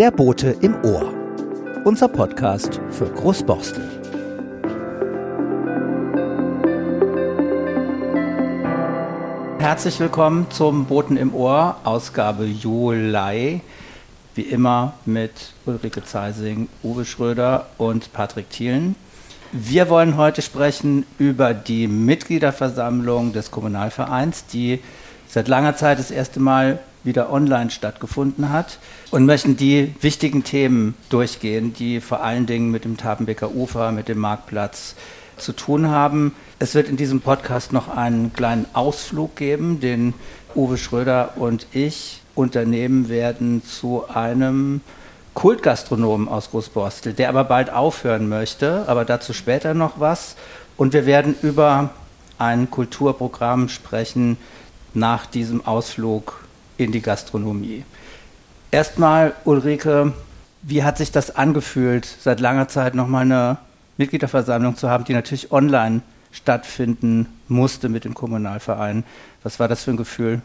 Der Bote im Ohr. Unser Podcast für Großborstel. Herzlich willkommen zum Boten im Ohr, Ausgabe Juli. Wie immer mit Ulrike Zeising, Uwe Schröder und Patrick Thielen. Wir wollen heute sprechen über die Mitgliederversammlung des Kommunalvereins, die seit langer Zeit das erste Mal wieder online stattgefunden hat und möchten die wichtigen Themen durchgehen, die vor allen Dingen mit dem Tabenbeker Ufer, mit dem Marktplatz zu tun haben. Es wird in diesem Podcast noch einen kleinen Ausflug geben, den Uwe Schröder und ich unternehmen werden zu einem Kultgastronomen aus Großborstel, der aber bald aufhören möchte, aber dazu später noch was. Und wir werden über ein Kulturprogramm sprechen nach diesem Ausflug in die Gastronomie. Erstmal, Ulrike, wie hat sich das angefühlt, seit langer Zeit nochmal eine Mitgliederversammlung zu haben, die natürlich online stattfinden musste mit dem Kommunalverein? Was war das für ein Gefühl?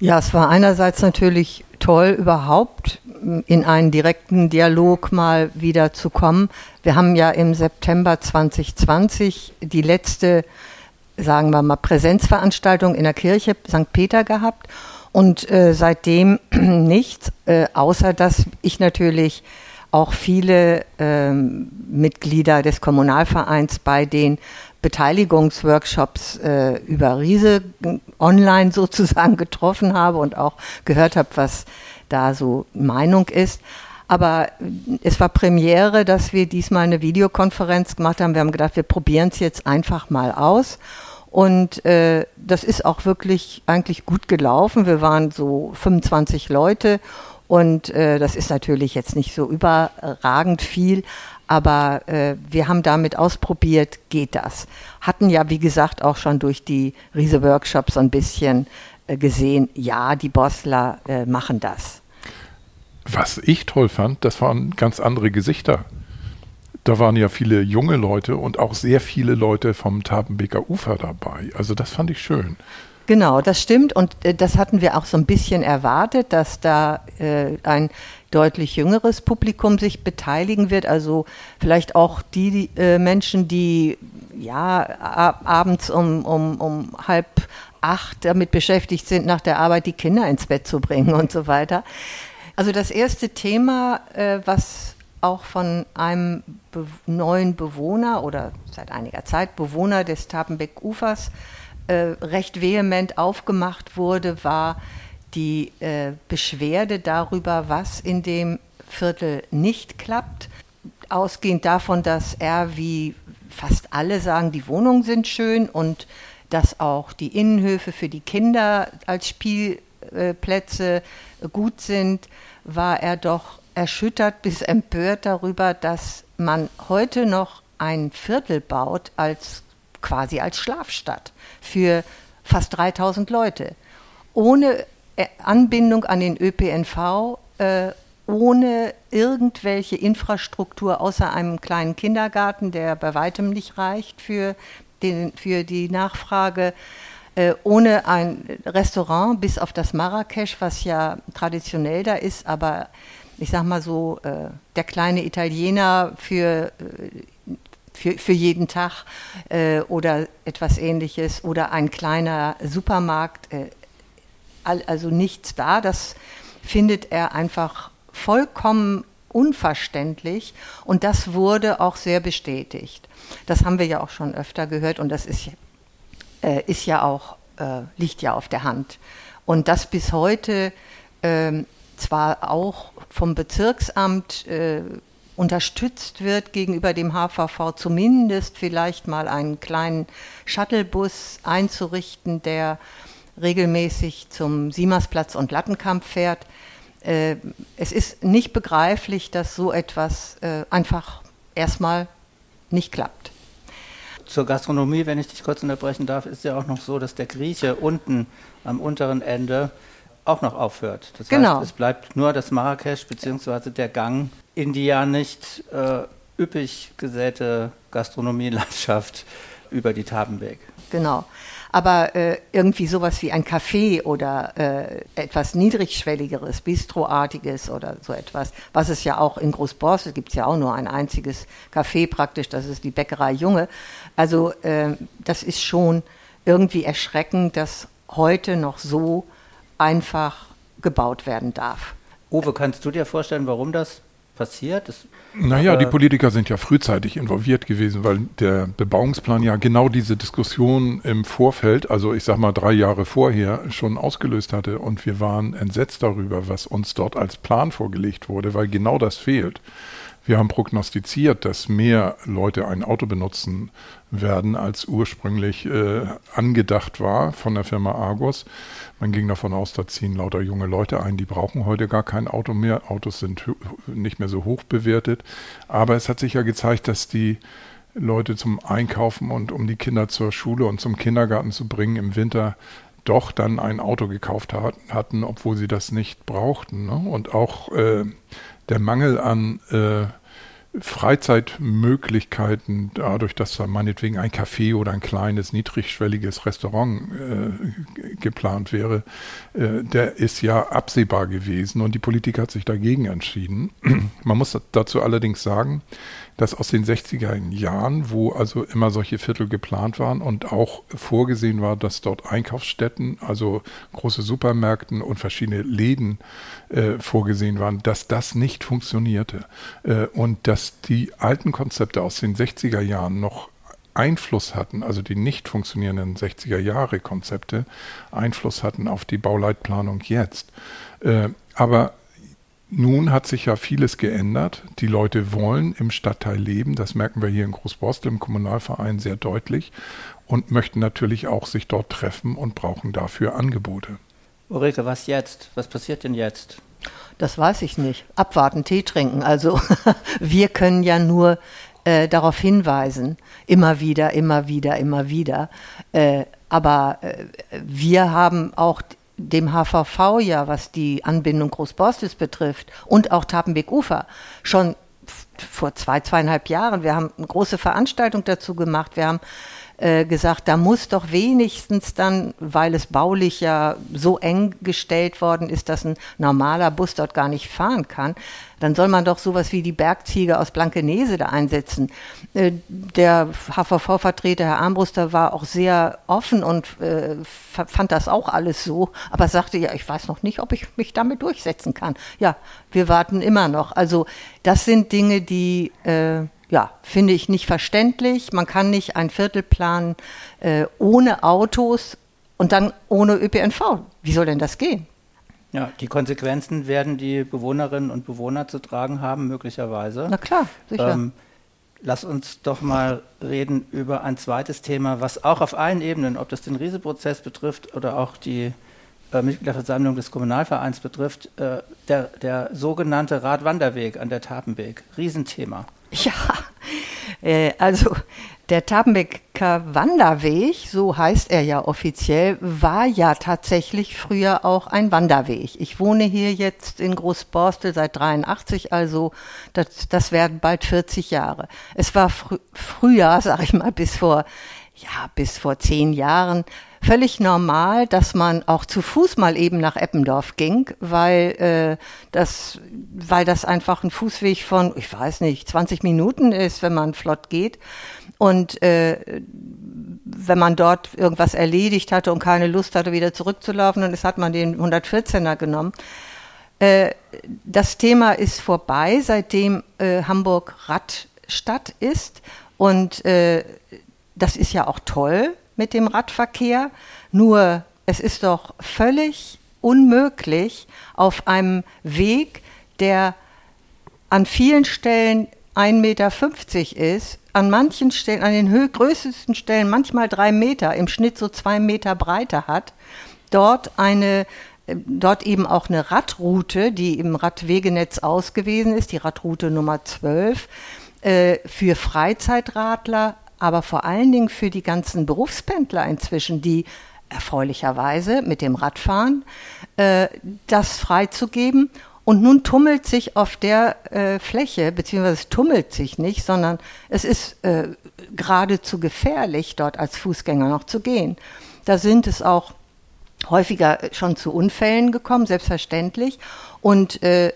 Ja, es war einerseits natürlich toll, überhaupt in einen direkten Dialog mal wieder zu kommen. Wir haben ja im September 2020 die letzte, sagen wir mal, Präsenzveranstaltung in der Kirche St. Peter gehabt und äh, seitdem nichts, äh, außer dass ich natürlich auch viele ähm, Mitglieder des Kommunalvereins bei den Beteiligungsworkshops äh, über Riese online sozusagen getroffen habe und auch gehört habe, was da so Meinung ist. Aber es war Premiere, dass wir diesmal eine Videokonferenz gemacht haben. Wir haben gedacht, wir probieren es jetzt einfach mal aus. Und äh, das ist auch wirklich eigentlich gut gelaufen. Wir waren so 25 Leute und äh, das ist natürlich jetzt nicht so überragend viel, aber äh, wir haben damit ausprobiert, geht das. Hatten ja, wie gesagt, auch schon durch die Riese-Workshops so ein bisschen äh, gesehen, ja, die Bossler äh, machen das. Was ich toll fand, das waren ganz andere Gesichter da waren ja viele junge Leute und auch sehr viele Leute vom Tabenbeker Ufer dabei. Also das fand ich schön. Genau, das stimmt und äh, das hatten wir auch so ein bisschen erwartet, dass da äh, ein deutlich jüngeres Publikum sich beteiligen wird. Also vielleicht auch die äh, Menschen, die ja abends um, um, um halb acht damit beschäftigt sind, nach der Arbeit die Kinder ins Bett zu bringen und so weiter. Also das erste Thema, äh, was auch von einem be neuen Bewohner oder seit einiger Zeit Bewohner des Tapenbeck-Ufers äh, recht vehement aufgemacht wurde, war die äh, Beschwerde darüber, was in dem Viertel nicht klappt. Ausgehend davon, dass er, wie fast alle sagen, die Wohnungen sind schön und dass auch die Innenhöfe für die Kinder als Spielplätze gut sind, war er doch erschüttert bis empört darüber, dass man heute noch ein Viertel baut als quasi als Schlafstadt für fast 3000 Leute. Ohne äh, Anbindung an den ÖPNV, äh, ohne irgendwelche Infrastruktur außer einem kleinen Kindergarten, der bei weitem nicht reicht für, den, für die Nachfrage, äh, ohne ein Restaurant bis auf das Marrakesch, was ja traditionell da ist, aber ich sag mal so, äh, der kleine Italiener für, äh, für, für jeden Tag äh, oder etwas ähnliches oder ein kleiner Supermarkt, äh, also nichts da. Das findet er einfach vollkommen unverständlich und das wurde auch sehr bestätigt. Das haben wir ja auch schon öfter gehört und das ist, äh, ist ja auch, äh, liegt ja auf der Hand. Und das bis heute ähm, zwar auch vom Bezirksamt äh, unterstützt wird gegenüber dem HVV, zumindest vielleicht mal einen kleinen Shuttlebus einzurichten, der regelmäßig zum Siemersplatz und Lattenkamp fährt. Äh, es ist nicht begreiflich, dass so etwas äh, einfach erstmal nicht klappt. Zur Gastronomie, wenn ich dich kurz unterbrechen darf, ist ja auch noch so, dass der Grieche unten am unteren Ende auch noch aufhört. Das genau. heißt, es bleibt nur das Marrakesch bzw. der Gang in die ja nicht äh, üppig gesäte Gastronomielandschaft über die Tabenweg. Genau. Aber äh, irgendwie sowas wie ein Café oder äh, etwas niedrigschwelligeres, Bistroartiges oder so etwas, was es ja auch in Großborstel gibt es ja auch nur ein einziges Café praktisch, das ist die Bäckerei Junge. Also äh, das ist schon irgendwie erschreckend, dass heute noch so einfach gebaut werden darf. Uwe, kannst du dir vorstellen, warum das passiert? Das, naja, die Politiker sind ja frühzeitig involviert gewesen, weil der Bebauungsplan ja genau diese Diskussion im Vorfeld, also ich sag mal drei Jahre vorher, schon ausgelöst hatte. Und wir waren entsetzt darüber, was uns dort als Plan vorgelegt wurde, weil genau das fehlt. Wir haben prognostiziert, dass mehr Leute ein Auto benutzen werden, als ursprünglich äh, angedacht war von der Firma Argos. Man ging davon aus, da ziehen lauter junge Leute ein, die brauchen heute gar kein Auto mehr. Autos sind nicht mehr so hoch bewertet. Aber es hat sich ja gezeigt, dass die Leute zum Einkaufen und um die Kinder zur Schule und zum Kindergarten zu bringen im Winter doch dann ein Auto gekauft hat, hatten, obwohl sie das nicht brauchten. Ne? Und auch äh, der Mangel an äh, Freizeitmöglichkeiten, dadurch, dass da meinetwegen ein Café oder ein kleines, niedrigschwelliges Restaurant äh, geplant wäre, äh, der ist ja absehbar gewesen und die Politik hat sich dagegen entschieden. Man muss dazu allerdings sagen, dass aus den 60er Jahren, wo also immer solche Viertel geplant waren und auch vorgesehen war, dass dort Einkaufsstätten, also große Supermärkten und verschiedene Läden äh, vorgesehen waren, dass das nicht funktionierte äh, und dass die alten Konzepte aus den 60er Jahren noch Einfluss hatten, also die nicht funktionierenden 60er Jahre Konzepte Einfluss hatten auf die Bauleitplanung jetzt. Äh, aber nun hat sich ja vieles geändert. Die Leute wollen im Stadtteil leben. Das merken wir hier in Großborstel im Kommunalverein sehr deutlich und möchten natürlich auch sich dort treffen und brauchen dafür Angebote. Ulrike, was jetzt? Was passiert denn jetzt? Das weiß ich nicht. Abwarten, Tee trinken. Also wir können ja nur äh, darauf hinweisen, immer wieder, immer wieder, immer wieder. Äh, aber äh, wir haben auch dem HVV ja, was die Anbindung Großborstes betrifft und auch Tapenbeek-Ufer, schon vor zwei, zweieinhalb Jahren. Wir haben eine große Veranstaltung dazu gemacht. Wir haben äh, gesagt, da muss doch wenigstens dann, weil es baulich ja so eng gestellt worden ist, dass ein normaler Bus dort gar nicht fahren kann, dann soll man doch sowas wie die Bergziege aus Blankenese da einsetzen. Äh, der HVV-Vertreter, Herr Armbruster, war auch sehr offen und äh, fand das auch alles so, aber sagte, ja, ich weiß noch nicht, ob ich mich damit durchsetzen kann. Ja, wir warten immer noch. Also das sind Dinge, die äh, ja, finde ich nicht verständlich. Man kann nicht ein Viertel planen äh, ohne Autos und dann ohne ÖPNV. Wie soll denn das gehen? Ja, die Konsequenzen werden die Bewohnerinnen und Bewohner zu tragen haben, möglicherweise. Na klar, sicher. Ähm, lass uns doch mal reden über ein zweites Thema, was auch auf allen Ebenen, ob das den Rieseprozess betrifft oder auch die äh, Mitgliederversammlung des Kommunalvereins betrifft, äh, der, der sogenannte Radwanderweg an der Tapenbeek. Riesenthema. Ja, äh, also der Tabenbecker Wanderweg, so heißt er ja offiziell, war ja tatsächlich früher auch ein Wanderweg. Ich wohne hier jetzt in Großborstel seit 83, also das, das werden bald 40 Jahre. Es war fr früher, sag ich mal, bis vor, ja, bis vor zehn Jahren völlig normal, dass man auch zu Fuß mal eben nach Eppendorf ging, weil äh, das, weil das einfach ein Fußweg von, ich weiß nicht, 20 Minuten ist, wenn man flott geht. Und äh, wenn man dort irgendwas erledigt hatte und keine Lust hatte, wieder zurückzulaufen, dann hat man den 114er genommen. Äh, das Thema ist vorbei, seitdem äh, Hamburg Radstadt ist. Und äh, das ist ja auch toll mit dem Radverkehr. Nur es ist doch völlig unmöglich, auf einem Weg, der an vielen Stellen 1,50 Meter ist, an manchen Stellen, an den größten Stellen manchmal drei Meter, im Schnitt so zwei Meter Breite hat, dort eine äh, dort eben auch eine Radroute, die im Radwegenetz ausgewiesen ist, die Radroute Nummer 12, äh, für Freizeitradler aber vor allen Dingen für die ganzen Berufspendler inzwischen, die erfreulicherweise mit dem Radfahren äh, das freizugeben Und nun tummelt sich auf der äh, Fläche, beziehungsweise es tummelt sich nicht, sondern es ist äh, geradezu gefährlich, dort als Fußgänger noch zu gehen. Da sind es auch häufiger schon zu Unfällen gekommen, selbstverständlich. Und äh,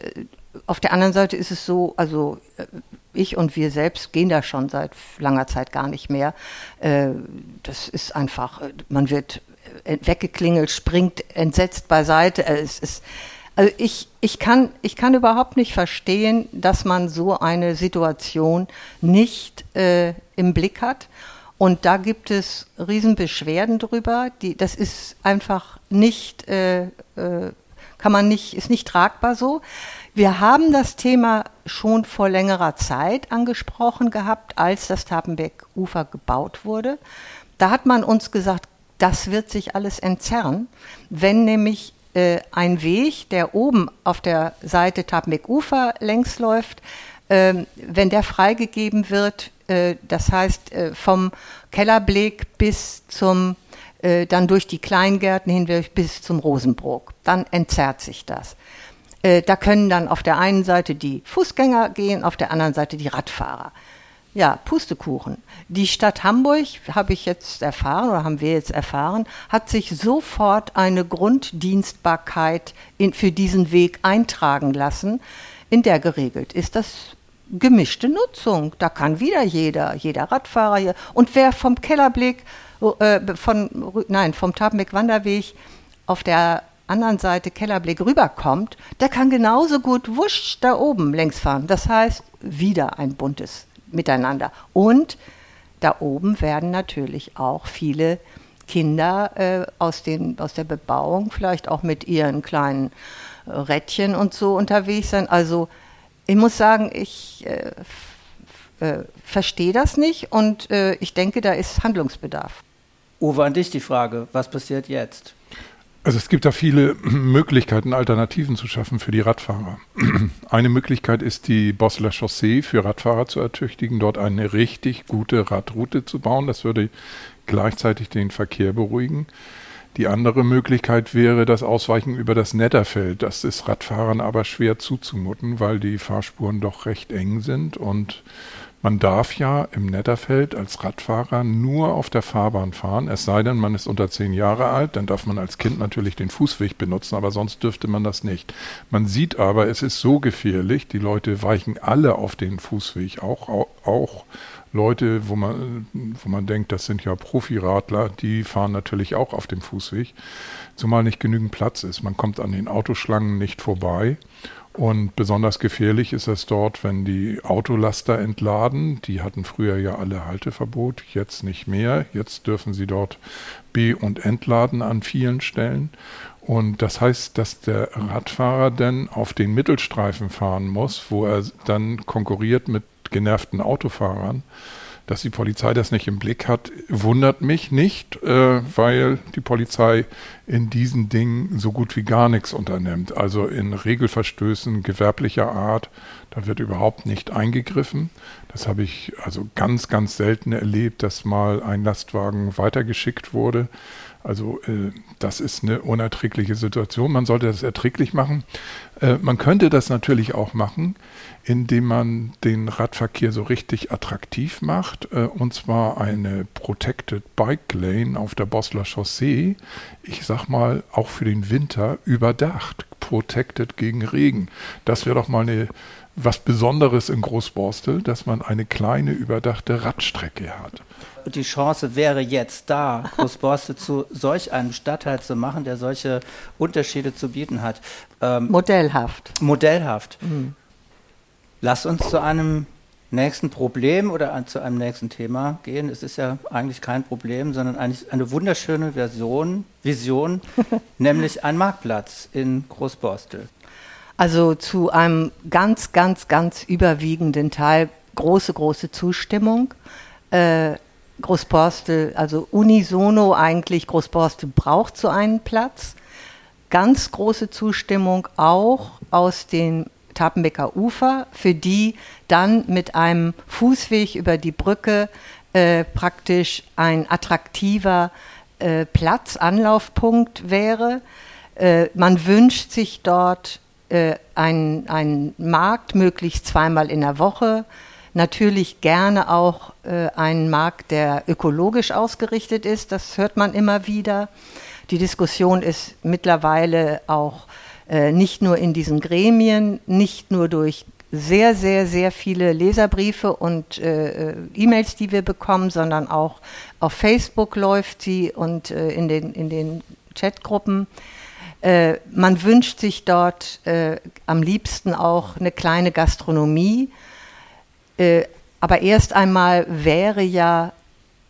auf der anderen Seite ist es so, also äh, ich und wir selbst gehen da schon seit langer Zeit gar nicht mehr. Äh, das ist einfach, äh, man wird weggeklingelt, springt entsetzt beiseite. Es ist also ich, ich, kann, ich kann überhaupt nicht verstehen, dass man so eine Situation nicht äh, im Blick hat. Und da gibt es Riesenbeschwerden drüber. Die, das ist einfach nicht, äh, äh, kann man nicht, ist nicht tragbar so. Wir haben das Thema schon vor längerer Zeit angesprochen gehabt, als das Tapenbeck-Ufer gebaut wurde. Da hat man uns gesagt, das wird sich alles entzerren, wenn nämlich äh, ein Weg, der oben auf der Seite Tabmek-Ufer längs läuft, äh, wenn der freigegeben wird, äh, das heißt äh, vom Kellerblick bis zum, äh, dann durch die Kleingärten hinweg bis zum Rosenbrook, dann entzerrt sich das. Äh, da können dann auf der einen Seite die Fußgänger gehen, auf der anderen Seite die Radfahrer. Ja, Pustekuchen. Die Stadt Hamburg, habe ich jetzt erfahren oder haben wir jetzt erfahren, hat sich sofort eine Grunddienstbarkeit in, für diesen Weg eintragen lassen, in der geregelt ist das gemischte Nutzung. Da kann wieder jeder, jeder Radfahrer hier. Und wer vom Kellerblick, äh, von, nein, vom Tabenbeck-Wanderweg auf der anderen Seite Kellerblick rüberkommt, der kann genauso gut wusch da oben längs fahren. Das heißt, wieder ein buntes miteinander. Und da oben werden natürlich auch viele Kinder äh, aus, den, aus der Bebauung vielleicht auch mit ihren kleinen äh, Rädchen und so unterwegs sein. Also ich muss sagen, ich äh, äh verstehe das nicht und äh, ich denke, da ist Handlungsbedarf. Uwe, an dich die Frage, was passiert jetzt? Also es gibt da viele Möglichkeiten, Alternativen zu schaffen für die Radfahrer. Eine Möglichkeit ist, die Bosler Chaussee für Radfahrer zu ertüchtigen, dort eine richtig gute Radroute zu bauen. Das würde gleichzeitig den Verkehr beruhigen. Die andere Möglichkeit wäre das Ausweichen über das Netterfeld. Das ist Radfahrern aber schwer zuzumuten, weil die Fahrspuren doch recht eng sind und man darf ja im Netterfeld als Radfahrer nur auf der Fahrbahn fahren, es sei denn, man ist unter zehn Jahre alt, dann darf man als Kind natürlich den Fußweg benutzen, aber sonst dürfte man das nicht. Man sieht aber, es ist so gefährlich, die Leute weichen alle auf den Fußweg, auch, auch, Leute, wo man, wo man denkt, das sind ja Profiradler, die fahren natürlich auch auf dem Fußweg, zumal nicht genügend Platz ist. Man kommt an den Autoschlangen nicht vorbei. Und besonders gefährlich ist es dort, wenn die Autolaster entladen. Die hatten früher ja alle Halteverbot, jetzt nicht mehr. Jetzt dürfen sie dort B- und entladen an vielen Stellen. Und das heißt, dass der Radfahrer dann auf den Mittelstreifen fahren muss, wo er dann konkurriert mit genervten Autofahrern. Dass die Polizei das nicht im Blick hat, wundert mich nicht, äh, weil die Polizei in diesen Dingen so gut wie gar nichts unternimmt. Also in Regelverstößen gewerblicher Art, da wird überhaupt nicht eingegriffen. Das habe ich also ganz, ganz selten erlebt, dass mal ein Lastwagen weitergeschickt wurde. Also äh, das ist eine unerträgliche Situation. Man sollte das erträglich machen. Äh, man könnte das natürlich auch machen, indem man den Radverkehr so richtig attraktiv macht, äh, und zwar eine Protected Bike Lane auf der Bosler Chaussee, ich sag mal auch für den Winter überdacht, protected gegen Regen. Das wäre doch mal eine was Besonderes in Großborstel, dass man eine kleine überdachte Radstrecke hat. Die Chance wäre jetzt da, Großborstel zu solch einem Stadtteil zu machen, der solche Unterschiede zu bieten hat. Ähm, modellhaft. Modellhaft. Mhm. Lass uns zu einem nächsten Problem oder zu einem nächsten Thema gehen. Es ist ja eigentlich kein Problem, sondern eigentlich eine wunderschöne Version, Vision, nämlich ein Marktplatz in Großborstel. Also zu einem ganz, ganz, ganz überwiegenden Teil große, große Zustimmung. Äh, Großborstel, also unisono eigentlich, Großborstel braucht so einen Platz. Ganz große Zustimmung auch aus den Tapenbecker Ufer, für die dann mit einem Fußweg über die Brücke äh, praktisch ein attraktiver äh, Platz, Anlaufpunkt wäre. Äh, man wünscht sich dort äh, einen, Markt, möglichst zweimal in der Woche. Natürlich gerne auch äh, einen Markt, der ökologisch ausgerichtet ist. Das hört man immer wieder. Die Diskussion ist mittlerweile auch nicht nur in diesen Gremien, nicht nur durch sehr, sehr, sehr viele Leserbriefe und äh, äh, E-Mails, die wir bekommen, sondern auch auf Facebook läuft sie und äh, in, den, in den Chatgruppen. Äh, man wünscht sich dort äh, am liebsten auch eine kleine Gastronomie. Äh, aber erst einmal wäre ja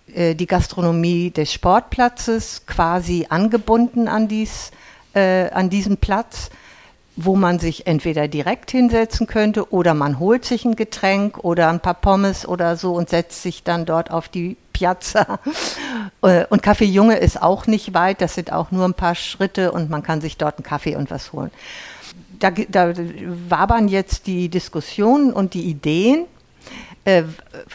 die Gastronomie des Sportplatzes quasi angebunden an, dies, an diesen Platz wo man sich entweder direkt hinsetzen könnte oder man holt sich ein Getränk oder ein paar Pommes oder so und setzt sich dann dort auf die Piazza. Äh, und Kaffee Junge ist auch nicht weit, das sind auch nur ein paar Schritte und man kann sich dort einen Kaffee und was holen. Da, da wabern jetzt die Diskussionen und die Ideen äh,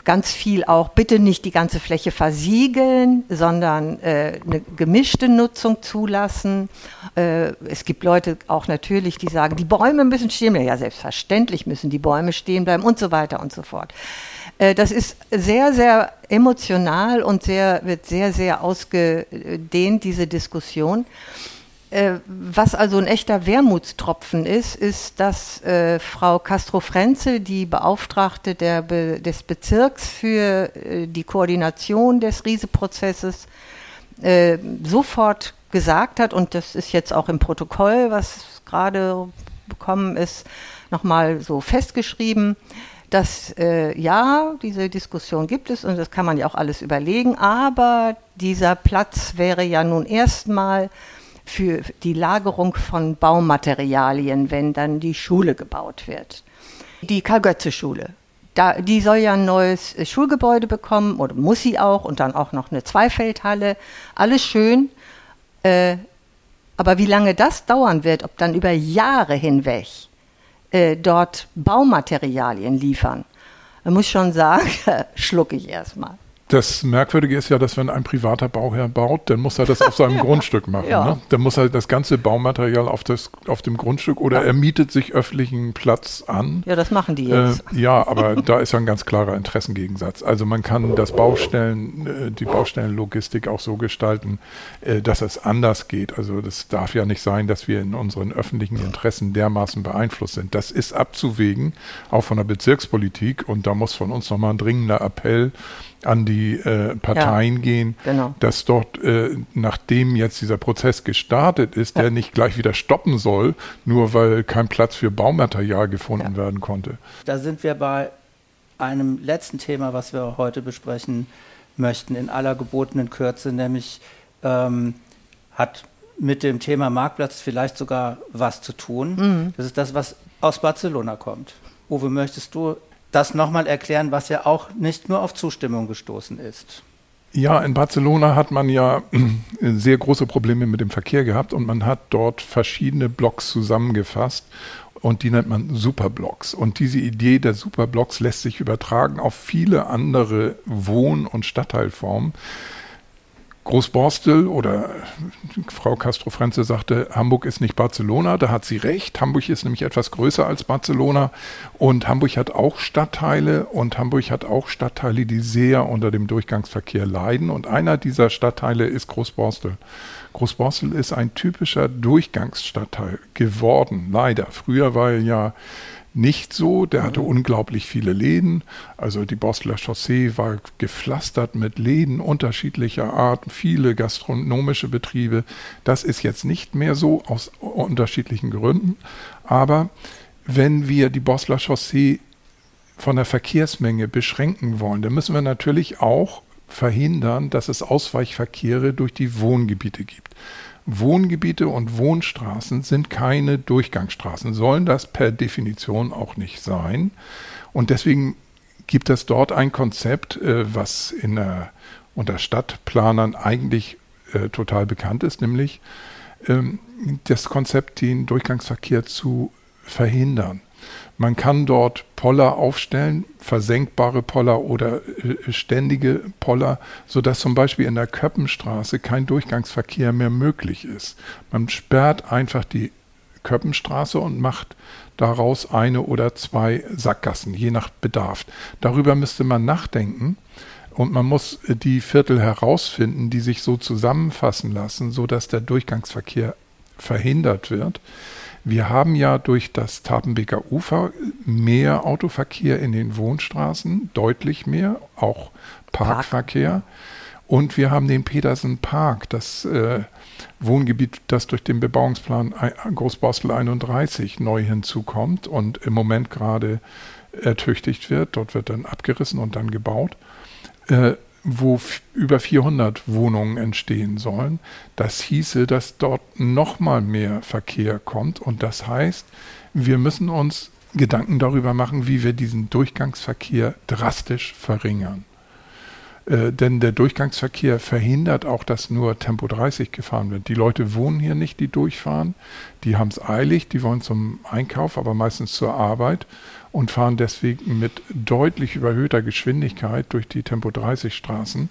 ganz viel auch, bitte nicht die ganze Fläche versiegeln, sondern äh, eine gemischte Nutzung zulassen. Äh, es gibt Leute auch natürlich, die sagen, die Bäume müssen stehen bleiben. Ja, selbstverständlich müssen die Bäume stehen bleiben und so weiter und so fort. Äh, das ist sehr, sehr emotional und sehr, wird sehr, sehr ausgedehnt, diese Diskussion. Äh, was also ein echter Wermutstropfen ist, ist, dass äh, Frau Castro-Frenzel, die Beauftragte Be des Bezirks für äh, die Koordination des Riese-Prozesses, äh, sofort gesagt hat, und das ist jetzt auch im Protokoll, was gerade bekommen ist, nochmal so festgeschrieben, dass äh, ja, diese Diskussion gibt es und das kann man ja auch alles überlegen, aber dieser Platz wäre ja nun erstmal für die Lagerung von Baumaterialien, wenn dann die Schule gebaut wird. Die Karl-Götze-Schule. Die soll ja ein neues Schulgebäude bekommen oder muss sie auch und dann auch noch eine Zweifeldhalle. Alles schön. Äh, aber wie lange das dauern wird, ob dann über Jahre hinweg äh, dort Baumaterialien liefern, muss schon sagen, schlucke ich erstmal. Das Merkwürdige ist ja, dass wenn ein privater Bauherr baut, dann muss er das auf seinem ja. Grundstück machen. Ja. Ne? Dann muss er das ganze Baumaterial auf, das, auf dem Grundstück oder ja. er mietet sich öffentlichen Platz an. Ja, das machen die jetzt. Äh, ja, aber da ist ja ein ganz klarer Interessengegensatz. Also man kann das Baustellen, äh, die Baustellenlogistik auch so gestalten, äh, dass es anders geht. Also das darf ja nicht sein, dass wir in unseren öffentlichen Interessen dermaßen beeinflusst sind. Das ist abzuwägen, auch von der Bezirkspolitik und da muss von uns nochmal ein dringender Appell an die äh, Parteien ja, gehen, genau. dass dort, äh, nachdem jetzt dieser Prozess gestartet ist, ja. der nicht gleich wieder stoppen soll, nur weil kein Platz für Baumaterial gefunden ja. werden konnte. Da sind wir bei einem letzten Thema, was wir heute besprechen möchten, in aller gebotenen Kürze, nämlich ähm, hat mit dem Thema Marktplatz vielleicht sogar was zu tun. Mhm. Das ist das, was aus Barcelona kommt. Uwe, möchtest du das nochmal erklären, was ja auch nicht nur auf Zustimmung gestoßen ist. Ja, in Barcelona hat man ja sehr große Probleme mit dem Verkehr gehabt und man hat dort verschiedene Blocks zusammengefasst und die nennt man Superblocks. Und diese Idee der Superblocks lässt sich übertragen auf viele andere Wohn- und Stadtteilformen. Großborstel oder Frau Castro-Frenze sagte, Hamburg ist nicht Barcelona, da hat sie recht. Hamburg ist nämlich etwas größer als Barcelona und Hamburg hat auch Stadtteile und Hamburg hat auch Stadtteile, die sehr unter dem Durchgangsverkehr leiden und einer dieser Stadtteile ist Großborstel. Großborstel ist ein typischer Durchgangsstadtteil geworden, leider. Früher war er ja nicht so. Der hatte unglaublich viele Läden. Also die Bosler Chaussee war gepflastert mit Läden unterschiedlicher Art, viele gastronomische Betriebe. Das ist jetzt nicht mehr so aus unterschiedlichen Gründen. Aber wenn wir die Bosler Chaussee von der Verkehrsmenge beschränken wollen, dann müssen wir natürlich auch verhindern, dass es Ausweichverkehre durch die Wohngebiete gibt. Wohngebiete und Wohnstraßen sind keine Durchgangsstraßen, sollen das per Definition auch nicht sein. Und deswegen gibt es dort ein Konzept, äh, was in der, unter Stadtplanern eigentlich äh, total bekannt ist, nämlich ähm, das Konzept, den Durchgangsverkehr zu verhindern. Man kann dort Poller aufstellen, versenkbare Poller oder äh, ständige Poller, sodass zum Beispiel in der Köppenstraße kein Durchgangsverkehr mehr möglich ist. Man sperrt einfach die Köppenstraße und macht daraus eine oder zwei Sackgassen, je nach Bedarf. Darüber müsste man nachdenken. Und man muss die Viertel herausfinden, die sich so zusammenfassen lassen, sodass der Durchgangsverkehr verhindert wird. Wir haben ja durch das Tapenbeker Ufer mehr Autoverkehr in den Wohnstraßen, deutlich mehr, auch Parkverkehr. Park. Und wir haben den Petersen Park, das äh, Wohngebiet, das durch den Bebauungsplan Großborstel 31 neu hinzukommt und im Moment gerade ertüchtigt wird. Dort wird dann abgerissen und dann gebaut, äh, wo über 400 Wohnungen entstehen sollen. Das hieße, dass dort nochmal mehr Verkehr kommt und das heißt, wir müssen uns Gedanken darüber machen, wie wir diesen Durchgangsverkehr drastisch verringern. Äh, denn der Durchgangsverkehr verhindert auch, dass nur Tempo 30 gefahren wird. Die Leute wohnen hier nicht, die durchfahren. Die haben es eilig, die wollen zum Einkauf, aber meistens zur Arbeit und fahren deswegen mit deutlich überhöhter Geschwindigkeit durch die Tempo 30 Straßen,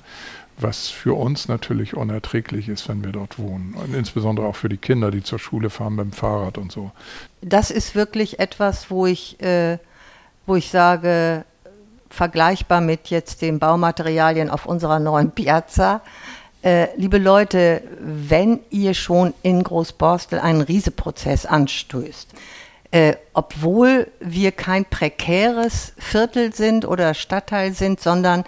was für uns natürlich unerträglich ist, wenn wir dort wohnen. Und insbesondere auch für die Kinder, die zur Schule fahren mit dem Fahrrad und so. Das ist wirklich etwas, wo ich, äh, wo ich sage, vergleichbar mit jetzt den Baumaterialien auf unserer neuen Piazza. Äh, liebe Leute, wenn ihr schon in Großborstel einen Rieseprozess anstößt, äh, obwohl wir kein prekäres Viertel sind oder Stadtteil sind, sondern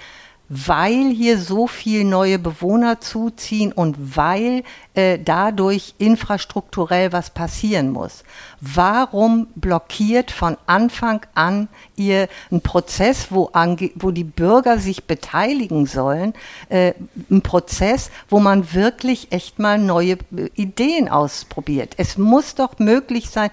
weil hier so viel neue Bewohner zuziehen und weil äh, dadurch infrastrukturell was passieren muss. Warum blockiert von Anfang an ihr einen Prozess, wo, wo die Bürger sich beteiligen sollen, äh, ein Prozess, wo man wirklich echt mal neue äh, Ideen ausprobiert? Es muss doch möglich sein,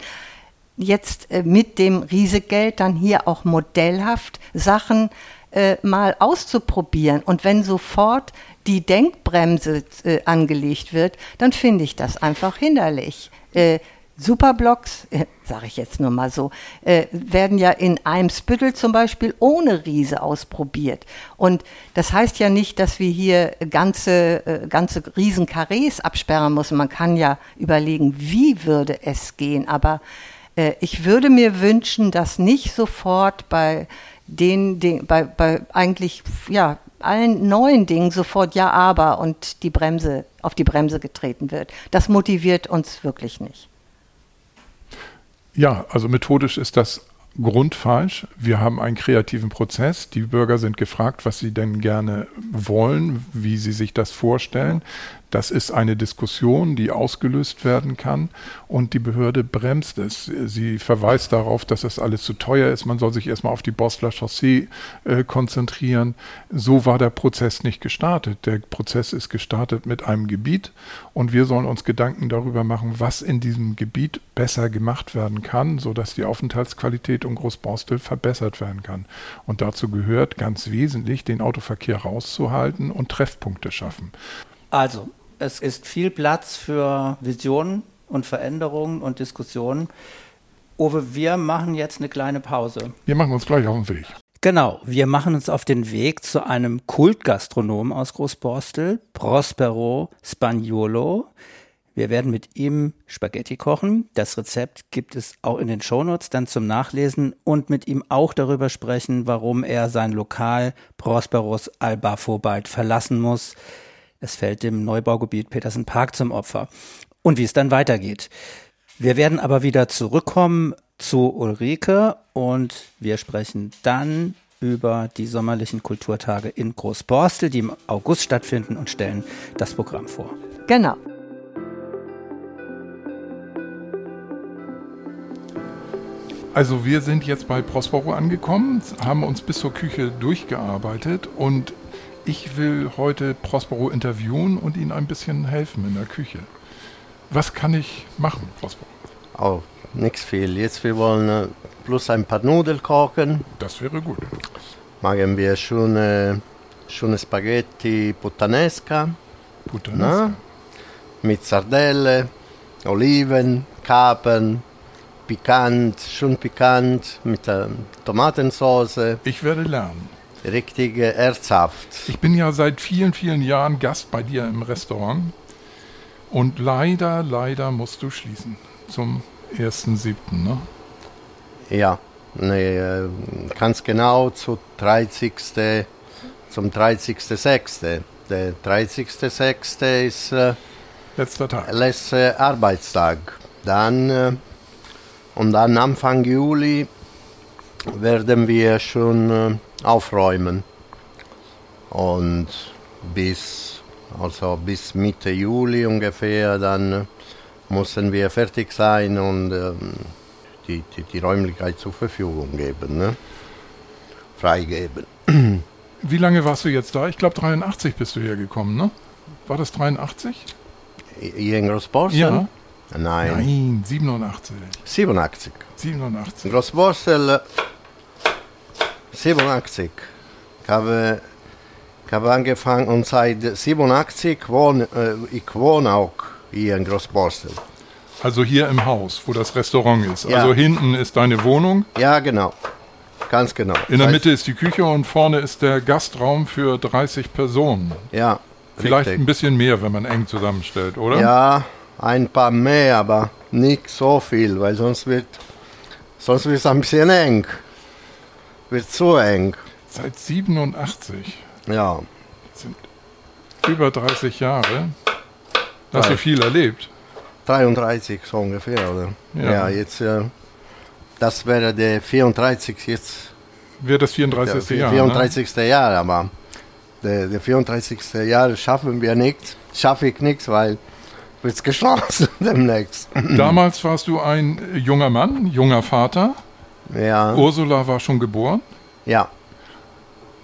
jetzt äh, mit dem Riesegeld dann hier auch modellhaft Sachen äh, mal auszuprobieren. Und wenn sofort die Denkbremse äh, angelegt wird, dann finde ich das einfach hinderlich. Äh, Superblocks, äh, sage ich jetzt nur mal so, äh, werden ja in Eimsbüttel zum Beispiel ohne Riese ausprobiert. Und das heißt ja nicht, dass wir hier ganze, äh, ganze Riesenkarrees absperren müssen. Man kann ja überlegen, wie würde es gehen. Aber äh, ich würde mir wünschen, dass nicht sofort bei den, den bei, bei eigentlich ja allen neuen Dingen sofort ja aber und die Bremse auf die Bremse getreten wird. Das motiviert uns wirklich nicht. Ja, also methodisch ist das grundfalsch. Wir haben einen kreativen Prozess. Die Bürger sind gefragt, was sie denn gerne wollen, wie sie sich das vorstellen. Das ist eine Diskussion, die ausgelöst werden kann und die Behörde bremst es. Sie verweist darauf, dass das alles zu teuer ist. Man soll sich erstmal auf die Bosler Chaussee äh, konzentrieren. So war der Prozess nicht gestartet. Der Prozess ist gestartet mit einem Gebiet und wir sollen uns Gedanken darüber machen, was in diesem Gebiet besser gemacht werden kann, sodass die Aufenthaltsqualität um Großborstel verbessert werden kann. Und dazu gehört ganz wesentlich, den Autoverkehr rauszuhalten und Treffpunkte schaffen. Also, es ist viel Platz für Visionen und Veränderungen und Diskussionen. Uwe, wir machen jetzt eine kleine Pause. Wir machen uns gleich auf den Weg. Genau, wir machen uns auf den Weg zu einem Kultgastronomen aus Großborstel, Prospero Spagnolo. Wir werden mit ihm Spaghetti kochen. Das Rezept gibt es auch in den Shownotes dann zum Nachlesen und mit ihm auch darüber sprechen, warum er sein Lokal Prosperos Albafo bald verlassen muss. Es fällt dem Neubaugebiet Petersen Park zum Opfer. Und wie es dann weitergeht. Wir werden aber wieder zurückkommen zu Ulrike und wir sprechen dann über die sommerlichen Kulturtage in Großborstel, die im August stattfinden und stellen das Programm vor. Genau. Also wir sind jetzt bei Prospero angekommen, haben uns bis zur Küche durchgearbeitet und ich will heute Prospero interviewen und ihm ein bisschen helfen in der Küche. Was kann ich machen, Prospero? Oh, nichts viel. Jetzt wir wollen äh, bloß ein paar Nudeln kochen. Das wäre gut. Machen wir schöne, schöne Spaghetti puttanesca. Puttanesca. Na? Mit Sardelle, Oliven, Kapern, pikant, schön pikant, mit äh, Tomatensauce. Ich werde lernen richtig herzhaft. Ich bin ja seit vielen, vielen Jahren Gast bei dir im Restaurant und leider, leider musst du schließen zum 1.7., ne? Ja, nee, äh, ganz genau zu 30. zum 30.06. Der 30.06. ist äh, Letzter Tag. letzter Arbeitstag. Dann äh, und dann Anfang Juli werden wir schon äh, aufräumen. Und bis, also bis Mitte Juli ungefähr, dann äh, müssen wir fertig sein und ähm, die, die, die Räumlichkeit zur Verfügung geben, ne? freigeben. Wie lange warst du jetzt da? Ich glaube 83 bist du hergekommen, ne? War das 83? Hier in Großborstel? Ja. Nein, Nein, 87. 87. 87. Großborstel 87. Ich habe, ich habe angefangen und seit 87 wohne äh, ich wohne auch hier in Großborstel. Also hier im Haus, wo das Restaurant ist. Ja. Also hinten ist deine Wohnung, Ja, genau. Ganz genau. in der Mitte ist die Küche und vorne ist der Gastraum für 30 Personen. Ja. Vielleicht richtig. ein bisschen mehr, wenn man eng zusammenstellt, oder? Ja, ein paar mehr, aber nicht so viel, weil sonst wird sonst wird es ein bisschen eng. Wird zu eng. Seit 87 Ja. sind über 30 Jahre. Hast Drei. du viel erlebt? 33 so ungefähr, oder? Ja. Ja, jetzt, äh, das wäre der 34. jetzt. Wird das 34. der Jahr? 34. Jahr, aber der, der 34. Jahr schaffen wir nicht. Schaffe ich nichts, weil wird's geschlossen demnächst. Ne? Damals warst du ein junger Mann, junger Vater. Ja, Ursula war schon geboren, ja,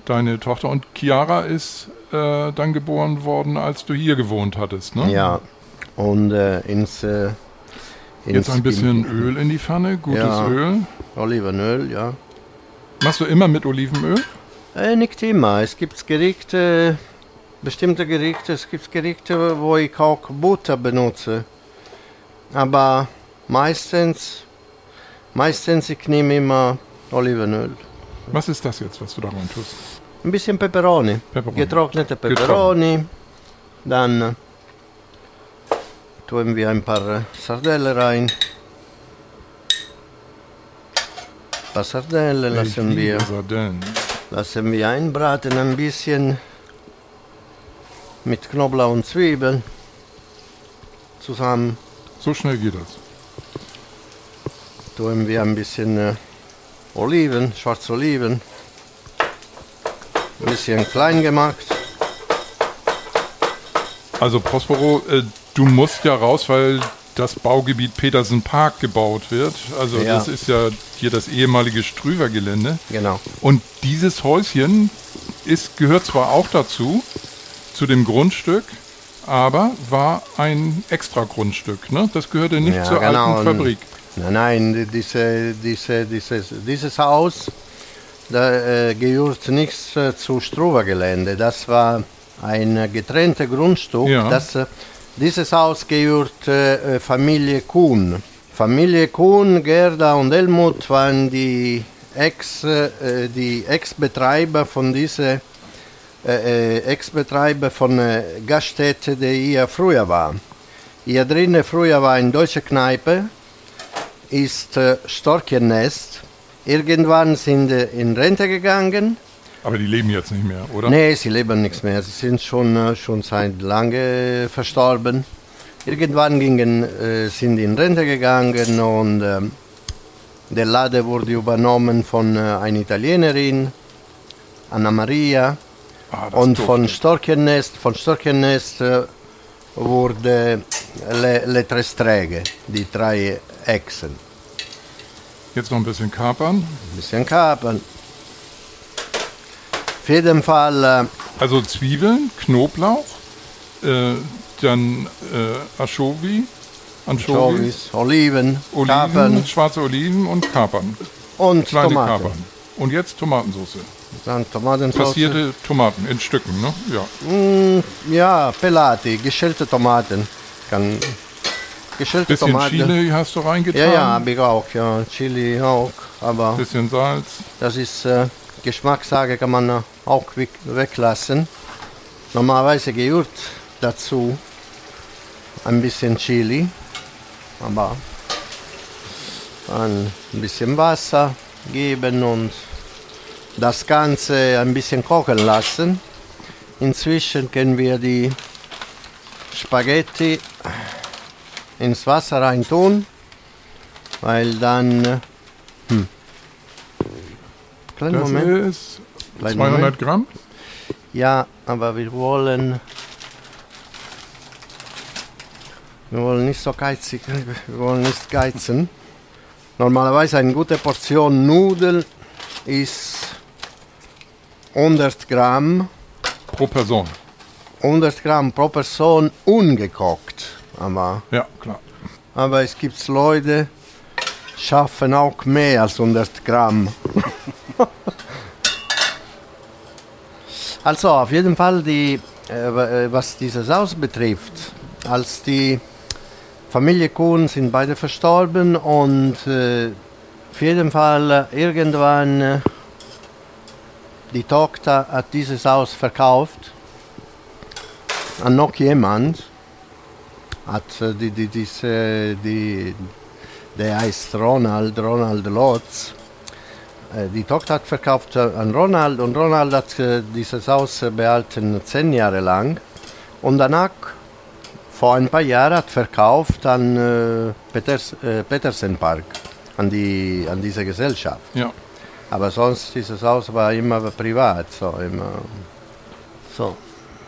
deine Tochter. Und Chiara ist äh, dann geboren worden, als du hier gewohnt hattest. Ne? ja. Und äh, ins, äh, Jetzt ins- ein bisschen Öl in die Pfanne, gutes Ja. Öl. Olivenöl, ja. Machst du immer mit Olivenöl? Äh, nicht immer. Es gibt Gerichte, bestimmte Gerichte, es gibt Gerichte, wo ich auch Butter benutze. Aber meistens, meistens ich nehme immer Olivenöl. Was ist das jetzt, was du da rein tust? Ein bisschen Peperoni, Peperoni. getrocknete Peperoni. Dann äh, tun wir ein paar äh, Sardellen rein. Ein paar Sardellen Ich lassen wir. Sardellen. Lassen wir einbraten ein bisschen mit Knoblauch und Zwiebeln zusammen. So schnell geht das. Tun wir ein bisschen äh, Oliven, schwarze Oliven. Ein bisschen klein gemacht. Also Prospero, äh, du musst ja raus, weil das Baugebiet Petersen Park gebaut wird. Also Ja. das ist ja hier das ehemalige Strüver-Gelände. Genau. Und dieses Häuschen ist, gehört zwar auch dazu, zu dem Grundstück, aber war ein Extra-Grundstück. Ne? Das gehörte nicht Ja, zur genau. alten Fabrik. Nein, nein, die- diese, diese, dieses, dieses Haus da, äh, gehört nicht äh, zu Struva-Gelände. Das war ein äh, getrenntes Grundstück. Ja. Das, äh, dieses Haus gehört äh, äh, Familie Kuhn. Familie Kuhn, Gerda und Helmut waren die Ex, äh, die Ex-Betreiber von dieser äh, äh, Ex-Betreiber von äh, Gaststätte, die hier früher war. Hier drinnen früher war eine deutsche Kneipe, ist äh, Storchennest. Irgendwann sind sie in Rente gegangen. Aber die leben jetzt nicht mehr, oder? Nee, sie leben nichts mehr. Sie sind schon, äh, schon seit lange verstorben. Irgendwann gingen, äh, sind in Rente gegangen und ähm, der Laden wurde übernommen von äh, einer Italienerin, Anna Maria. Ah, Und von Storchennest, von Storchennest äh, wurde Le, Le Tre Streghe, die drei Echsen. Jetzt noch ein bisschen kapern. Ein bisschen kapern. Auf jeden Fall, äh, Also Zwiebeln, Knoblauch, äh, dann äh, Anchovies, Anchovies, Oliven, Oliven, Kapern schwarze Oliven und Kapern. und Kleine Tomaten. Kapern. Und jetzt Tomatensauce. Dann Tomatensauce. Passierte Tomaten in Stücken, ne? Ja. Mm, ja, pelati, geschälte Tomaten. Kann, geschälte Bisschen Tomaten. Chili hast du reingetan. Ja, ja, habe ich auch. Ja, Chili auch. Aber Bisschen Salz. Das ist äh, Geschmackssache, kann man auch weg, weglassen. Normalerweise gehört dazu ein bisschen Chili, aber ein bisschen Wasser geben und das Ganze ein bisschen kochen lassen. Inzwischen können wir die Spaghetti ins Wasser rein tun, weil dann. Hm. Kleinen das Moment. ist Kleinen 200 Moment. Gramm? Ja, aber wir wollen. Wir wollen nicht so geizig, wir wollen nicht geizen. Normalerweise eine gute Portion Nudeln ist 100 Gramm. Pro Person. 100 Gramm pro Person ungekocht. Aber, ja, klar. Aber es gibt Leute, die schaffen auch mehr als 100 Gramm. also auf jeden Fall, die, äh, was diese Sauce betrifft, als die Familie Kuhn sind beide verstorben und äh, auf jeden Fall äh, irgendwann äh, die Tochter hat dieses Haus verkauft an noch jemand. Hat die, die, diese, die, der heißt Ronald, Ronald Lotz. Äh, die Tochter hat verkauft an Ronald und Ronald hat dieses Haus behalten zehn Jahre lang. Und danach vor ein paar Jahren hat verkauft an Peters, Petersen Park, an, die, an diese Gesellschaft. Ja. Aber sonst dieses Haus war immer privat, so immer. So.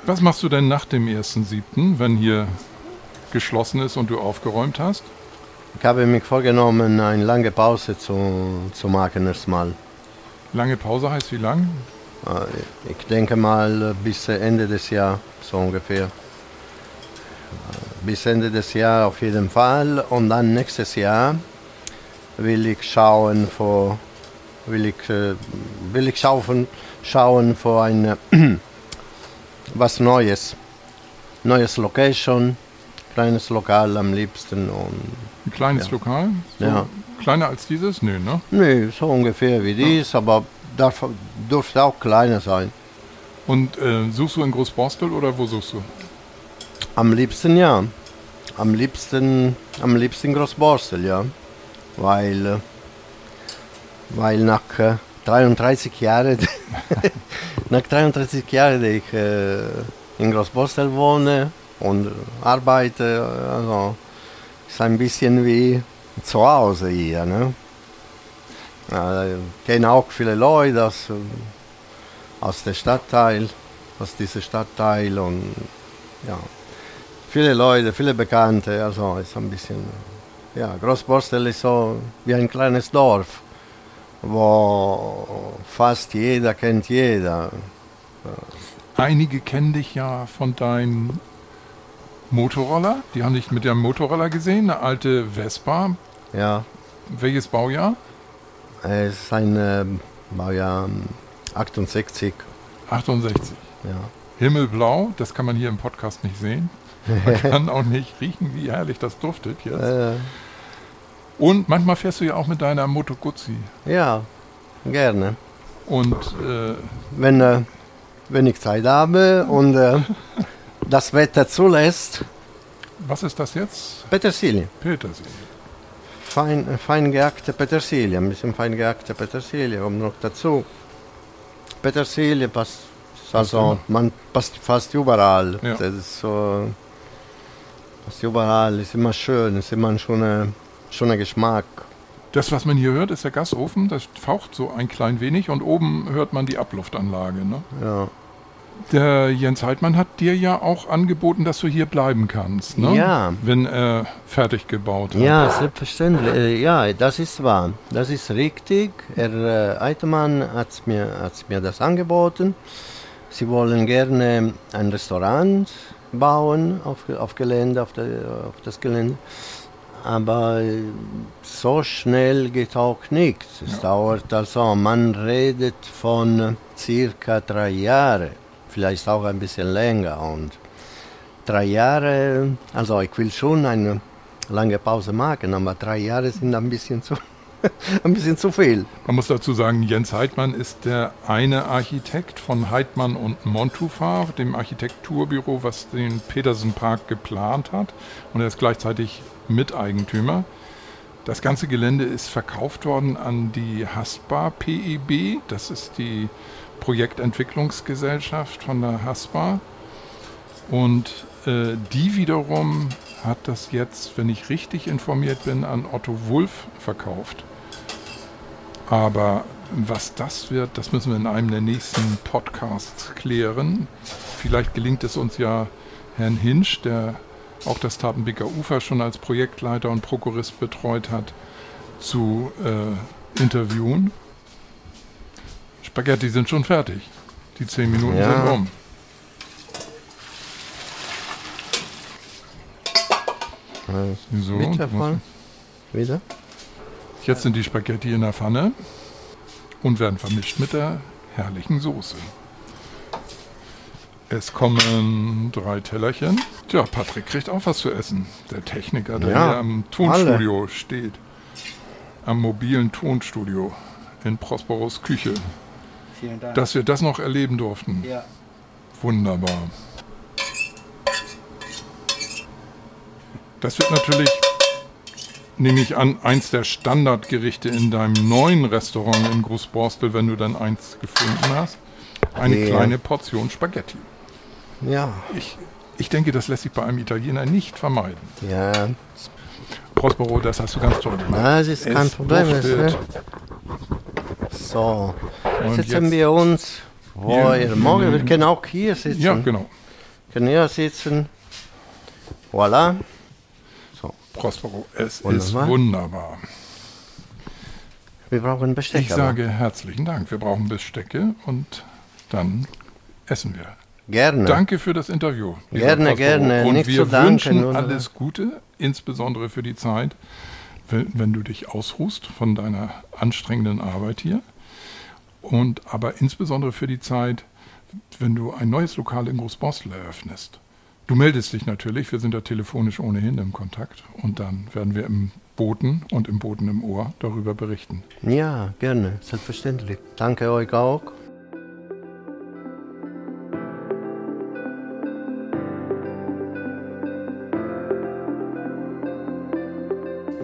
Was machst du denn nach dem 1.7., wenn hier geschlossen ist und du aufgeräumt hast? Ich habe mich vorgenommen, eine lange Pause zu, zu machen erstmal. Lange Pause heißt wie lang? Äh, ich denke mal bis Ende des Jahres, so ungefähr bis Ende des Jahres auf jeden Fall. Und dann nächstes Jahr will ich schauen vor will ich, äh, will ich schauen, schauen für ein was Neues. Neues Location, kleines Lokal am liebsten. Und, ein kleines ja. Lokal? So ja. Kleiner als dieses? Nö, ne? Nö, so ungefähr wie dies, ja. aber darf, dürfte auch kleiner sein. Und äh, suchst du in Großborstel oder wo suchst du? Am liebsten ja. Am liebsten, am liebsten Großborstel, ja. Weil, äh, weil nach äh, 33 Jahren, nach 33 Jahren, die ich äh, in Großborstel wohne und arbeite, also ist ein bisschen wie zu Hause hier. Ne? Ja, ich kenne auch viele Leute aus, aus dem Stadtteil, aus diesem Stadtteil und ja viele Leute, viele Bekannte, also ist ein bisschen, ja, Großborstel ist so wie ein kleines Dorf, wo fast jeder kennt jeder. Einige kennen dich ja von deinem Motorroller, die haben dich mit dem Motorroller gesehen, eine alte Vespa. Ja. Welches Baujahr? Es ist ein äh, Baujahr 68. 68. Ja. Himmelblau, das kann man hier im Podcast nicht sehen. Man kann auch nicht riechen, wie herrlich das duftet jetzt. Äh. Und manchmal fährst du ja auch mit deiner Moto Guzzi. Ja, gerne. Und äh, wenn, äh, wenn ich Zeit habe und äh, das Wetter zulässt. Was ist das jetzt? Petersilie. Petersilie. Fein, fein gehackte Petersilie, ein bisschen fein gehackte Petersilie kommt noch dazu. Petersilie passt, also man passt fast überall. Ja. Das ist so Fast überall, ist immer schön, ist immer ein schöner, schöner Geschmack. Das, was man hier hört, ist der Gasofen, das faucht so ein klein wenig und oben hört man die Abluftanlage. Ne? Ja. Der Jens Heidmann hat dir ja auch angeboten, dass du hier bleiben kannst, ne? Ja. Wenn er fertig gebaut hat. Ja, selbstverständlich. Äh, ja, das ist wahr. Das ist richtig. Herr Heidmann hat mir, hat mir das angeboten. Sie wollen gerne ein Restaurant bauen auf, auf Gelände, auf, der, auf das Gelände. Aber so schnell geht auch nichts. Es ja. dauert also, man redet von circa drei Jahren, vielleicht auch ein bisschen länger. Und drei Jahre, also ich will schon eine lange Pause machen, aber drei Jahre sind ein bisschen zu ein bisschen zu viel. Man muss dazu sagen, Jens Heidmann ist der eine Architekt von Heidmann und Montufar, dem Architekturbüro, was den Petersen Park geplant hat. Und er ist gleichzeitig Miteigentümer. Das ganze Gelände ist verkauft worden an die Haspa PEB. Das ist die Projektentwicklungsgesellschaft von der Haspa. Und äh, die wiederum hat das jetzt, wenn ich richtig informiert bin, an Otto Wulff verkauft. Aber was das wird, das müssen wir in einem der nächsten Podcasts klären. Vielleicht gelingt es uns ja, Herrn Hinsch, der auch das Tatenbeker Ufer schon als Projektleiter und Prokurist betreut hat, zu äh, interviewen. Spaghetti sind schon fertig. Die zehn Minuten ja. sind rum. So, Wieder? Jetzt sind die Spaghetti in der Pfanne und werden vermischt mit der herrlichen Soße. Es kommen drei Tellerchen. Tja, Patrick kriegt auch was zu essen. Der Techniker, der ja, hier am Tonstudio alle. steht. Am mobilen Tonstudio in Prosperos Küche. Vielen Dank. Dass wir das noch erleben durften. Ja. Wunderbar. Das wird natürlich, nehme ich an, eins der Standardgerichte in deinem neuen Restaurant in Großborstel, wenn du dann eins gefunden hast. Eine ja. kleine Portion Spaghetti. Ja. Ich, ich denke, das lässt sich bei einem Italiener nicht vermeiden. Ja. Prospero, das hast du ganz toll gemacht. Das ist kein es Problem. Ist, ne? So, Und sitzen jetzt wir uns wo ihr morgen, wir können auch hier sitzen. Ja, genau. Wir können hier sitzen. Voilà. Prospero, es wunderbar. ist wunderbar. Wir brauchen Besteck. Ich sage herzlichen Dank. Wir brauchen Bestecke und dann essen wir. Gerne. Danke für das Interview. Gerne, gerne. Und Nicht wir wünschen danken, alles Gute, insbesondere für die Zeit, wenn, wenn, du dich ausruhst von deiner anstrengenden Arbeit hier. Und aber insbesondere für die Zeit, wenn du ein neues Lokal in Großborstel eröffnest. Du meldest dich natürlich, wir sind ja telefonisch ohnehin im Kontakt und dann werden wir im Boten und im Boten im Ohr darüber berichten. Ja, gerne, selbstverständlich. Danke euch auch.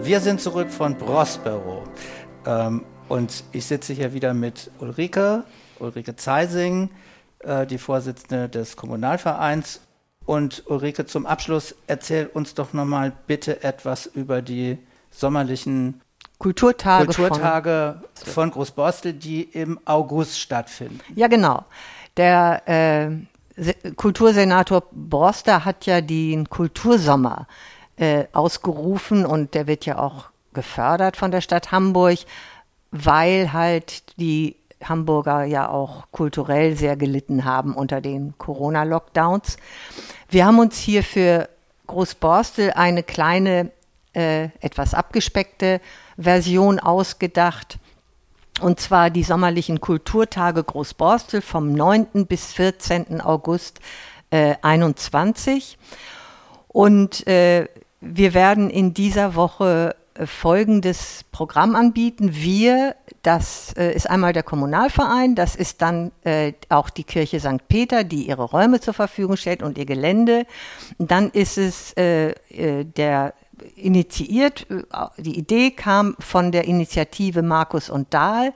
Wir sind zurück von Prospero ähm, und ich sitze hier wieder mit Ulrike, Ulrike Zeising, äh, die Vorsitzende des Kommunalvereins und Ulrike, zum Abschluss erzähl uns doch nochmal bitte etwas über die sommerlichen Kulturtage, Kulturtage von, von Großborstel, die im August stattfinden. Ja, genau. Der äh, Kultursenator Borster hat ja den Kultursommer äh, ausgerufen und der wird ja auch gefördert von der Stadt Hamburg, weil halt die Hamburger ja auch kulturell sehr gelitten haben unter den Corona-Lockdowns. Wir haben uns hier für Großborstel eine kleine, äh, etwas abgespeckte Version ausgedacht. Und zwar die sommerlichen Kulturtage Großborstel vom 9. bis 14. August äh, 21. Und äh, wir werden in dieser Woche folgendes Programm anbieten. Wir, das äh, ist einmal der Kommunalverein, das ist dann äh, auch die Kirche St. Peter, die ihre Räume zur Verfügung stellt und ihr Gelände. Dann ist es äh, äh der initiiert, äh, die Idee kam von der Initiative Markus und Dahl,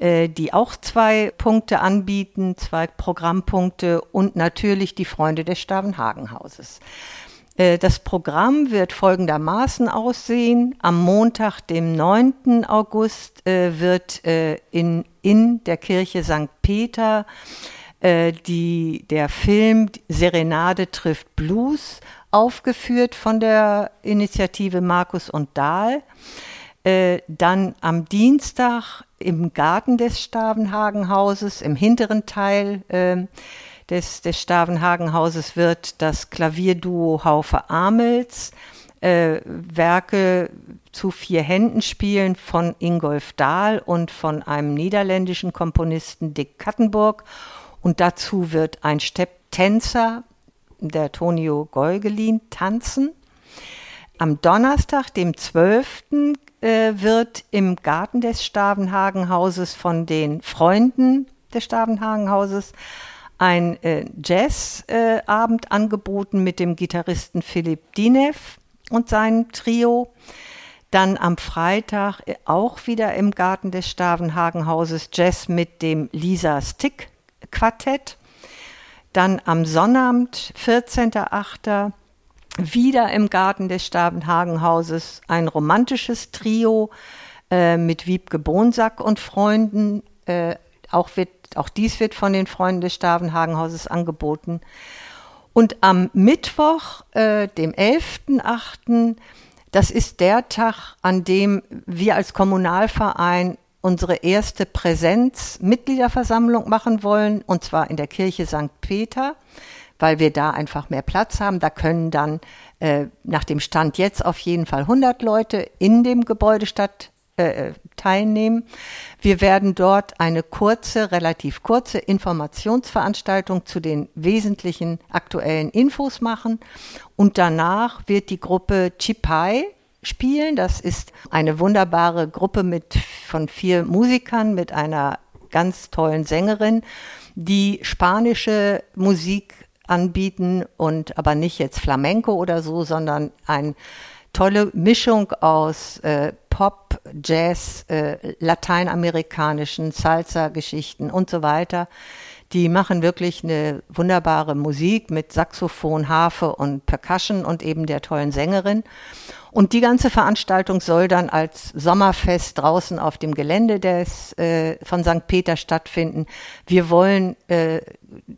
die auch zwei Punkte anbieten, zwei Programmpunkte und natürlich die Freunde des Stavenhagenhauses. Äh, das Programm wird folgendermaßen aussehen. Am Montag, dem 9. August, äh, wird äh, in, in der Kirche St. Peter die, der Film Serenade trifft Blues aufgeführt von der Initiative Markus und Dahl. dann am Dienstag im Garten des Stavenhagenhauses, im hinteren Teil, des, des Stavenhagenhauses wird das Klavierduo Haufe Amels äh, Werke zu vier Händen spielen von Ingolf Dahl und von einem niederländischen Komponisten Dick Kattenburg. Und dazu wird ein Stepptänzer, der Tonio Geugelin, tanzen. Am Donnerstag, dem 12., äh, wird im Garten des Stavenhagenhauses von den Freunden des Stavenhagenhauses ein äh, Jazzabend äh, angeboten mit dem Gitarristen Philipp Dinev und seinem Trio. Dann am Freitag auch wieder im Garten des Stavenhagenhauses Jazz mit dem Lisa Stick Quartett. Dann am Sonnabend, 14.08., wieder im Garten des Stavenhagenhauses ein romantisches Trio äh, mit Wiebke Bonsack und Freunden. Äh, auch, wird, auch dies wird von den Freunden des Stavenhagenhauses angeboten. Und am Mittwoch, äh, dem 11.8., das ist der Tag, an dem wir als Kommunalverein unsere erste Präsenz-Mitgliederversammlung machen wollen, und zwar in der Kirche St. Peter, weil wir da einfach mehr Platz haben. Da können dann äh, nach dem Stand jetzt auf jeden Fall 100 Leute in dem Gebäude statt äh, teilnehmen. Wir werden dort eine kurze, relativ kurze Informationsveranstaltung zu den wesentlichen aktuellen Infos machen und danach wird die Gruppe Chipai spielen. Das ist eine wunderbare Gruppe mit, von vier Musikern mit einer ganz tollen Sängerin, die spanische Musik anbieten und aber nicht jetzt Flamenco oder so, sondern eine tolle Mischung aus äh, Pop, Jazz, äh, lateinamerikanischen Salsa-Geschichten und so weiter. Die machen wirklich eine wunderbare Musik mit Saxophon, Harfe und Percussion und eben der tollen Sängerin. Und die ganze Veranstaltung soll dann als Sommerfest draußen auf dem Gelände des, äh, von St. Peter stattfinden. Wir wollen äh,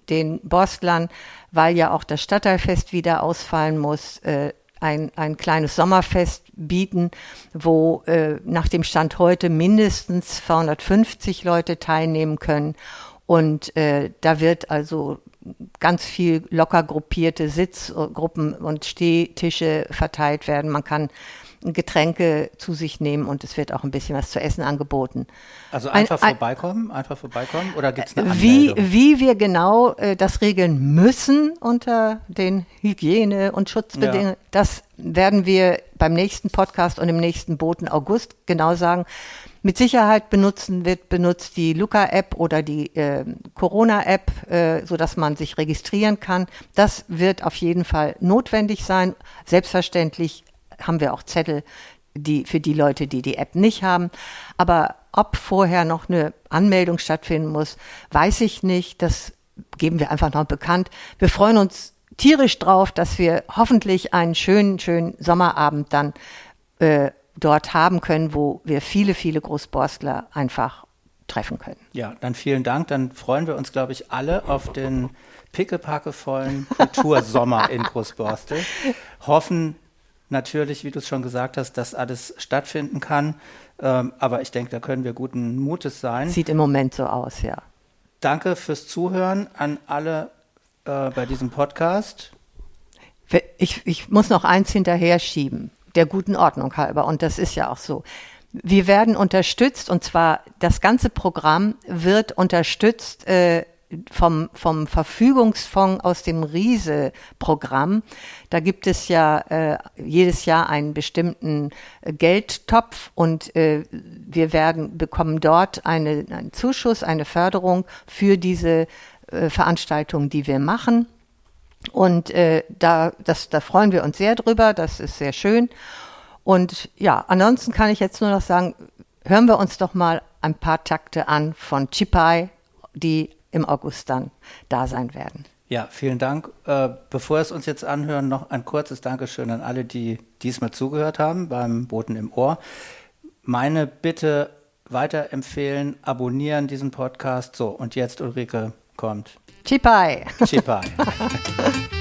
den Borstlern, weil ja auch das Stadtteilfest wieder ausfallen muss, äh, ein, ein kleines Sommerfest bieten, wo äh, nach dem Stand heute mindestens 250 Leute teilnehmen können. Und äh, da wird also ganz viel locker gruppierte Sitzgruppen und Stehtische verteilt werden. Man kann Getränke zu sich nehmen und es wird auch ein bisschen was zu essen angeboten. Also einfach ein, vorbeikommen, einfach vorbeikommen oder gibt es eine Anmeldung? Wie, wie wir genau äh, das regeln müssen unter den Hygiene- und Schutzbedingungen, ja. das werden wir beim nächsten Podcast und im nächsten Boten August genau sagen. Mit Sicherheit benutzen wird benutzt die Luca-App oder die äh, Corona-App, äh, so dass man sich registrieren kann. Das wird auf jeden Fall notwendig sein. Selbstverständlich haben wir auch Zettel, die für die Leute, die die App nicht haben. Aber ob vorher noch eine Anmeldung stattfinden muss, weiß ich nicht. Das geben wir einfach noch bekannt. Wir freuen uns tierisch drauf, dass wir hoffentlich einen schönen, schönen Sommerabend dann äh, dort haben können, wo wir viele, viele Großborstler einfach treffen können. Ja, dann vielen Dank. Dann freuen wir uns, glaube ich, alle auf den pickepackevollen Kultursommer in Großborstel. Hoffen natürlich, wie du es schon gesagt hast, dass alles stattfinden kann. Ähm, aber ich denke, da können wir guten Mutes sein. Sieht im Moment so aus, ja. Danke fürs Zuhören an alle äh, bei diesem Podcast. Ich, ich muss noch eins hinterher schieben der guten Ordnung halber. Und das ist ja auch so. Wir werden unterstützt und zwar das ganze Programm wird unterstützt äh, vom, vom Verfügungsfonds aus dem Riese-Programm. Da gibt es ja äh, jedes Jahr einen bestimmten äh, Geldtopf und äh, wir werden bekommen dort eine, einen Zuschuss, eine Förderung für diese äh, Veranstaltungen, die wir machen. Und äh, da, das, da freuen wir uns sehr drüber, das ist sehr schön. Und ja, ansonsten kann ich jetzt nur noch sagen, hören wir uns doch mal ein paar Takte an von Chipai, die im August dann da sein werden. Ja, vielen Dank. Äh, bevor wir es uns jetzt anhören, noch ein kurzes Dankeschön an alle, die diesmal zugehört haben beim Boten im Ohr. Meine Bitte weiterempfehlen, abonnieren diesen Podcast. So, und jetzt Ulrike kommt. Chipai. Chipai.